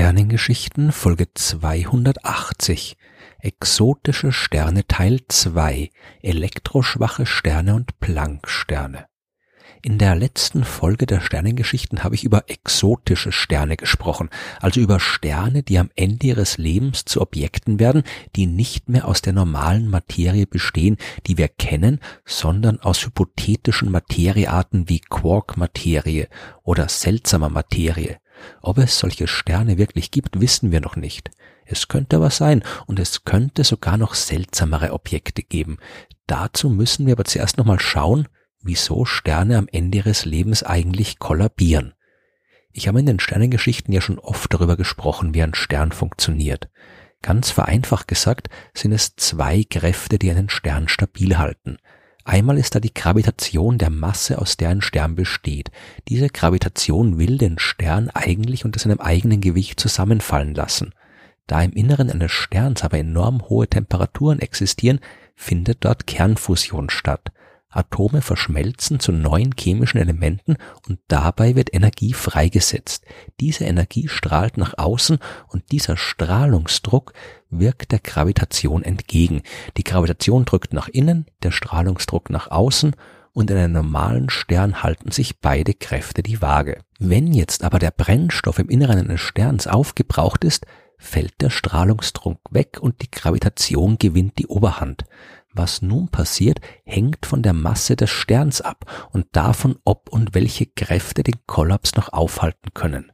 Sternengeschichten Folge 280 Exotische Sterne Teil 2 Elektroschwache Sterne und Plancksterne. In der letzten Folge der Sternengeschichten habe ich über exotische Sterne gesprochen, also über Sterne, die am Ende ihres Lebens zu Objekten werden, die nicht mehr aus der normalen Materie bestehen, die wir kennen, sondern aus hypothetischen Materiearten wie Quark-Materie oder seltsamer Materie. Ob es solche Sterne wirklich gibt, wissen wir noch nicht. Es könnte aber sein und es könnte sogar noch seltsamere Objekte geben. Dazu müssen wir aber zuerst nochmal schauen, wieso Sterne am Ende ihres Lebens eigentlich kollabieren. Ich habe in den Sternengeschichten ja schon oft darüber gesprochen, wie ein Stern funktioniert. Ganz vereinfacht gesagt sind es zwei Kräfte, die einen Stern stabil halten. Einmal ist da die Gravitation der Masse, aus der ein Stern besteht. Diese Gravitation will den Stern eigentlich unter seinem eigenen Gewicht zusammenfallen lassen. Da im Inneren eines Sterns aber enorm hohe Temperaturen existieren, findet dort Kernfusion statt. Atome verschmelzen zu neuen chemischen Elementen und dabei wird Energie freigesetzt. Diese Energie strahlt nach außen und dieser Strahlungsdruck wirkt der Gravitation entgegen. Die Gravitation drückt nach innen, der Strahlungsdruck nach außen und in einem normalen Stern halten sich beide Kräfte die Waage. Wenn jetzt aber der Brennstoff im Inneren eines Sterns aufgebraucht ist, fällt der Strahlungsdruck weg und die Gravitation gewinnt die Oberhand. Was nun passiert, hängt von der Masse des Sterns ab und davon, ob und welche Kräfte den Kollaps noch aufhalten können.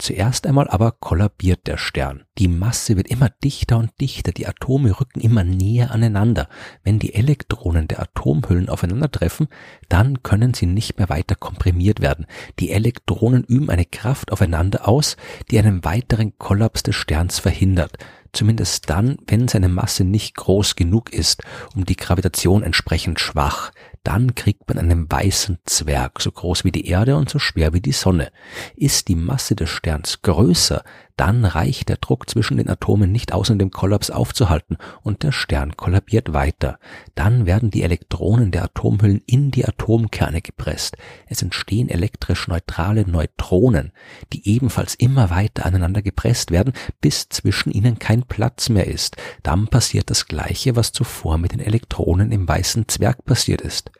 Zuerst einmal aber kollabiert der Stern. Die Masse wird immer dichter und dichter, die Atome rücken immer näher aneinander. Wenn die Elektronen der Atomhüllen aufeinandertreffen, dann können sie nicht mehr weiter komprimiert werden. Die Elektronen üben eine Kraft aufeinander aus, die einen weiteren Kollaps des Sterns verhindert zumindest dann, wenn seine Masse nicht groß genug ist, um die Gravitation entsprechend schwach, dann kriegt man einen weißen Zwerg, so groß wie die Erde und so schwer wie die Sonne. Ist die Masse des Sterns größer, dann reicht der Druck zwischen den Atomen nicht aus, um den Kollaps aufzuhalten, und der Stern kollabiert weiter. Dann werden die Elektronen der Atomhüllen in die Atomkerne gepresst. Es entstehen elektrisch neutrale Neutronen, die ebenfalls immer weiter aneinander gepresst werden, bis zwischen ihnen kein Platz mehr ist. Dann passiert das Gleiche, was zuvor mit den Elektronen im weißen Zwerg passiert ist.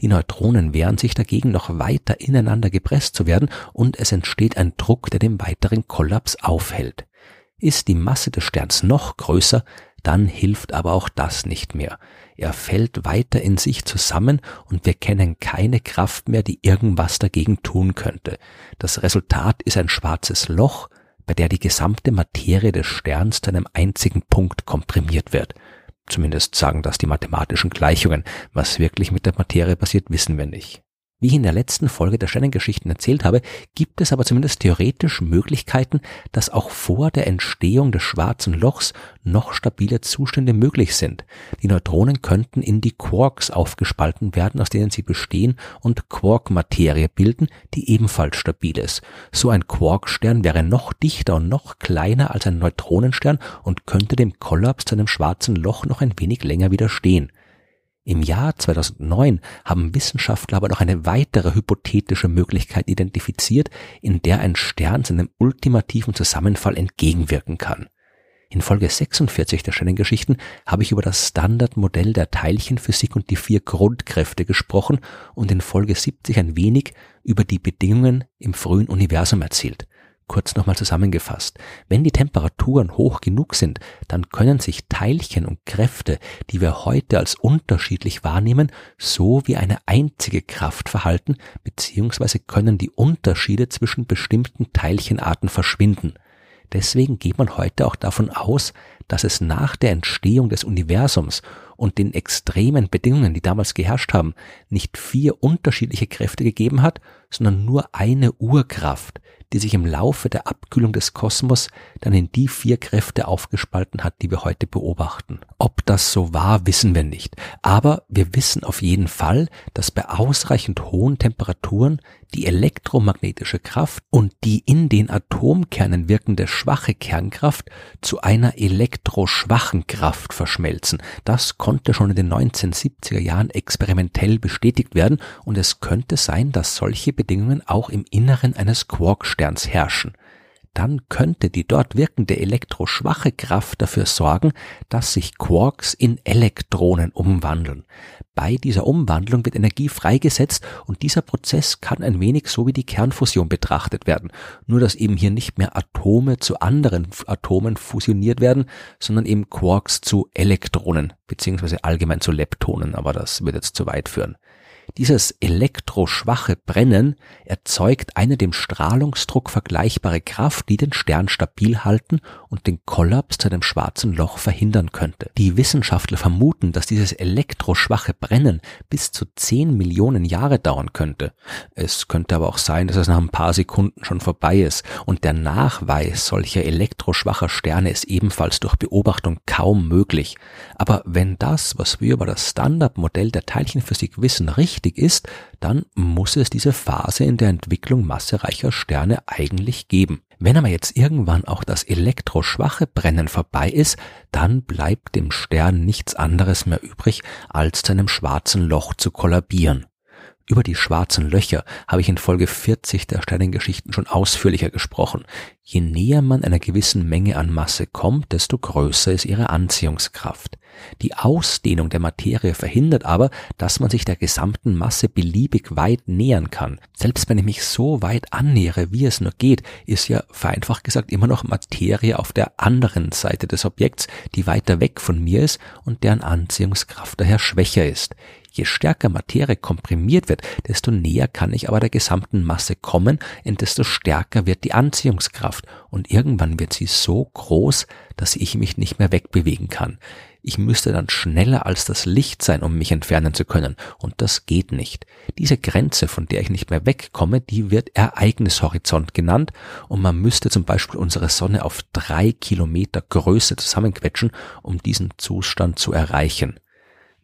Die Neutronen wehren sich dagegen noch weiter ineinander gepresst zu werden und es entsteht ein Druck, der den weiteren Kollaps aufhält. Ist die Masse des Sterns noch größer, dann hilft aber auch das nicht mehr. Er fällt weiter in sich zusammen und wir kennen keine Kraft mehr, die irgendwas dagegen tun könnte. Das Resultat ist ein schwarzes Loch, bei der die gesamte Materie des Sterns zu einem einzigen Punkt komprimiert wird. Zumindest sagen das die mathematischen Gleichungen. Was wirklich mit der Materie passiert, wissen wir nicht. Wie ich in der letzten Folge der Sternengeschichten erzählt habe, gibt es aber zumindest theoretisch Möglichkeiten, dass auch vor der Entstehung des schwarzen Lochs noch stabile Zustände möglich sind. Die Neutronen könnten in die Quarks aufgespalten werden, aus denen sie bestehen und Quark-Materie bilden, die ebenfalls stabil ist. So ein Quarkstern wäre noch dichter und noch kleiner als ein Neutronenstern und könnte dem Kollaps zu einem schwarzen Loch noch ein wenig länger widerstehen. Im Jahr 2009 haben Wissenschaftler aber noch eine weitere hypothetische Möglichkeit identifiziert, in der ein Stern seinem ultimativen Zusammenfall entgegenwirken kann. In Folge 46 der Sternengeschichten habe ich über das Standardmodell der Teilchenphysik und die vier Grundkräfte gesprochen und in Folge 70 ein wenig über die Bedingungen im frühen Universum erzählt. Kurz nochmal zusammengefasst. Wenn die Temperaturen hoch genug sind, dann können sich Teilchen und Kräfte, die wir heute als unterschiedlich wahrnehmen, so wie eine einzige Kraft verhalten, beziehungsweise können die Unterschiede zwischen bestimmten Teilchenarten verschwinden. Deswegen geht man heute auch davon aus, dass es nach der Entstehung des Universums und den extremen Bedingungen, die damals geherrscht haben, nicht vier unterschiedliche Kräfte gegeben hat, sondern nur eine Urkraft, die sich im Laufe der Abkühlung des Kosmos dann in die vier Kräfte aufgespalten hat, die wir heute beobachten. Ob das so war, wissen wir nicht. Aber wir wissen auf jeden Fall, dass bei ausreichend hohen Temperaturen die elektromagnetische Kraft und die in den Atomkernen wirkende schwache Kernkraft zu einer elektroschwachen Kraft verschmelzen. Das schon in den 1970er Jahren experimentell bestätigt werden und es könnte sein, dass solche Bedingungen auch im Inneren eines Quarksterns herrschen. Dann könnte die dort wirkende elektroschwache Kraft dafür sorgen, dass sich Quarks in Elektronen umwandeln. Bei dieser Umwandlung wird Energie freigesetzt und dieser Prozess kann ein wenig so wie die Kernfusion betrachtet werden, nur dass eben hier nicht mehr Atome zu anderen Atomen fusioniert werden, sondern eben Quarks zu Elektronen, beziehungsweise allgemein zu Leptonen, aber das wird jetzt zu weit führen. Dieses elektroschwache Brennen erzeugt eine dem Strahlungsdruck vergleichbare Kraft, die den Stern stabil halten und den Kollaps zu einem schwarzen Loch verhindern könnte. Die Wissenschaftler vermuten, dass dieses elektroschwache Brennen bis zu 10 Millionen Jahre dauern könnte. Es könnte aber auch sein, dass es nach ein paar Sekunden schon vorbei ist und der Nachweis solcher elektroschwacher Sterne ist ebenfalls durch Beobachtung kaum möglich. Aber wenn das, was wir über das Standardmodell der Teilchenphysik wissen, richtig wichtig ist, dann muss es diese Phase in der Entwicklung massereicher Sterne eigentlich geben. Wenn aber jetzt irgendwann auch das elektroschwache Brennen vorbei ist, dann bleibt dem Stern nichts anderes mehr übrig, als zu einem schwarzen Loch zu kollabieren. Über die schwarzen Löcher habe ich in Folge 40 der Sternengeschichten schon ausführlicher gesprochen. Je näher man einer gewissen Menge an Masse kommt, desto größer ist ihre Anziehungskraft. Die Ausdehnung der Materie verhindert aber, dass man sich der gesamten Masse beliebig weit nähern kann. Selbst wenn ich mich so weit annähere, wie es nur geht, ist ja vereinfacht gesagt immer noch Materie auf der anderen Seite des Objekts, die weiter weg von mir ist und deren Anziehungskraft daher schwächer ist. Je stärker Materie komprimiert wird, desto näher kann ich aber der gesamten Masse kommen, und desto stärker wird die Anziehungskraft, und irgendwann wird sie so groß, dass ich mich nicht mehr wegbewegen kann. Ich müsste dann schneller als das Licht sein, um mich entfernen zu können, und das geht nicht. Diese Grenze, von der ich nicht mehr wegkomme, die wird Ereignishorizont genannt, und man müsste zum Beispiel unsere Sonne auf drei Kilometer Größe zusammenquetschen, um diesen Zustand zu erreichen.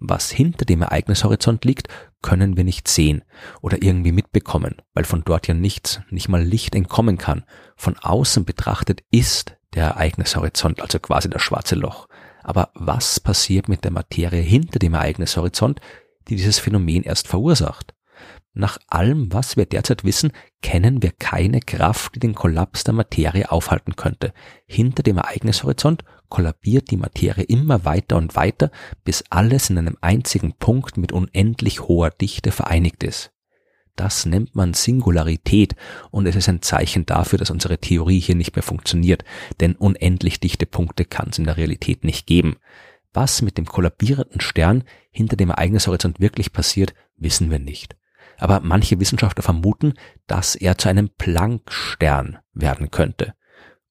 Was hinter dem Ereignishorizont liegt, können wir nicht sehen oder irgendwie mitbekommen, weil von dort ja nichts, nicht mal Licht entkommen kann. Von außen betrachtet ist der Ereignishorizont also quasi das schwarze Loch. Aber was passiert mit der Materie hinter dem Ereignishorizont, die dieses Phänomen erst verursacht? Nach allem, was wir derzeit wissen, kennen wir keine Kraft, die den Kollaps der Materie aufhalten könnte. Hinter dem Ereignishorizont kollabiert die Materie immer weiter und weiter, bis alles in einem einzigen Punkt mit unendlich hoher Dichte vereinigt ist. Das nennt man Singularität und es ist ein Zeichen dafür, dass unsere Theorie hier nicht mehr funktioniert, denn unendlich dichte Punkte kann es in der Realität nicht geben. Was mit dem kollabierenden Stern hinter dem Ereignishorizont wirklich passiert, wissen wir nicht aber manche Wissenschaftler vermuten, dass er zu einem Planck-Stern werden könnte.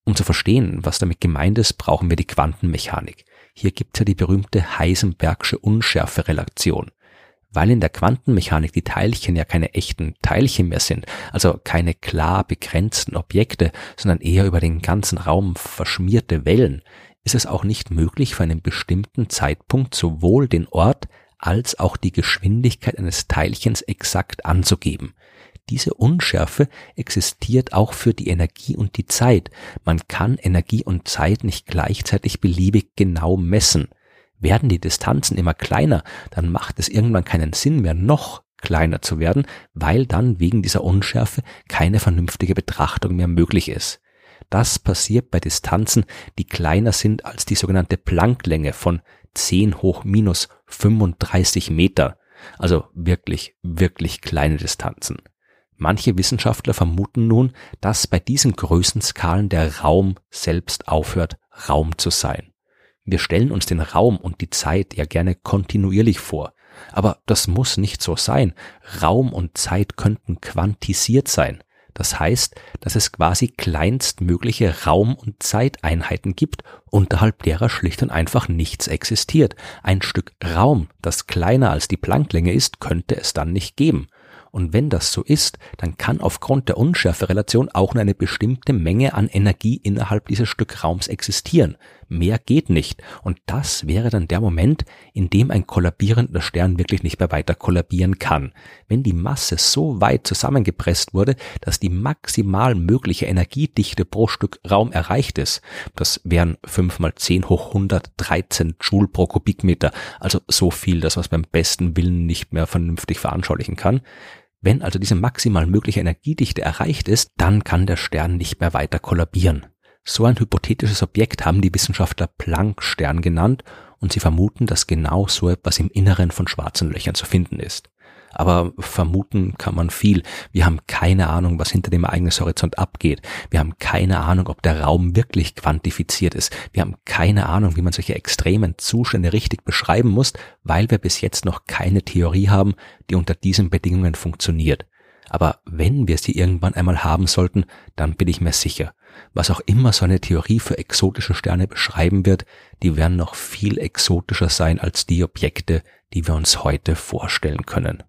Um zu verstehen, was damit gemeint ist, brauchen wir die Quantenmechanik. Hier gibt's ja die berühmte Heisenbergsche Unschärferelation. Weil in der Quantenmechanik die Teilchen ja keine echten Teilchen mehr sind, also keine klar begrenzten Objekte, sondern eher über den ganzen Raum verschmierte Wellen, ist es auch nicht möglich, für einen bestimmten Zeitpunkt sowohl den Ort als auch die Geschwindigkeit eines Teilchens exakt anzugeben. Diese Unschärfe existiert auch für die Energie und die Zeit. Man kann Energie und Zeit nicht gleichzeitig beliebig genau messen. Werden die Distanzen immer kleiner, dann macht es irgendwann keinen Sinn mehr, noch kleiner zu werden, weil dann wegen dieser Unschärfe keine vernünftige Betrachtung mehr möglich ist. Das passiert bei Distanzen, die kleiner sind als die sogenannte Plancklänge von 10 hoch minus 35 Meter. Also wirklich, wirklich kleine Distanzen. Manche Wissenschaftler vermuten nun, dass bei diesen Größenskalen der Raum selbst aufhört, Raum zu sein. Wir stellen uns den Raum und die Zeit ja gerne kontinuierlich vor. Aber das muss nicht so sein. Raum und Zeit könnten quantisiert sein. Das heißt, dass es quasi kleinstmögliche Raum- und Zeiteinheiten gibt, unterhalb derer schlicht und einfach nichts existiert. Ein Stück Raum, das kleiner als die Plancklänge ist, könnte es dann nicht geben. Und wenn das so ist, dann kann aufgrund der Unschärferelation auch nur eine bestimmte Menge an Energie innerhalb dieses Stück Raums existieren. Mehr geht nicht. Und das wäre dann der Moment, in dem ein kollabierender Stern wirklich nicht mehr weiter kollabieren kann. Wenn die Masse so weit zusammengepresst wurde, dass die maximal mögliche Energiedichte pro Stück Raum erreicht ist, das wären 5 mal 10 hoch 113 Joule pro Kubikmeter, also so viel, dass man es beim besten Willen nicht mehr vernünftig veranschaulichen kann, Wenn also diese maximal mögliche Energiedichte erreicht ist, dann kann der Stern nicht mehr weiter kollabieren. So ein hypothetisches Objekt haben die Wissenschaftler Planck-Stern genannt und sie vermuten, dass genau so etwas im Inneren von schwarzen Löchern zu finden ist. Aber vermuten kann man viel. Wir haben keine Ahnung, was hinter dem Ereignishorizont abgeht. Wir haben keine Ahnung, ob der Raum wirklich quantifiziert ist. Wir haben keine Ahnung, wie man solche extremen Zustände richtig beschreiben muss, weil wir bis jetzt noch keine Theorie haben, die unter diesen Bedingungen funktioniert. Aber wenn wir sie irgendwann einmal haben sollten, dann bin ich mir sicher, was auch immer so eine Theorie für exotische Sterne beschreiben wird, die werden noch viel exotischer sein als die Objekte, die wir uns heute vorstellen können.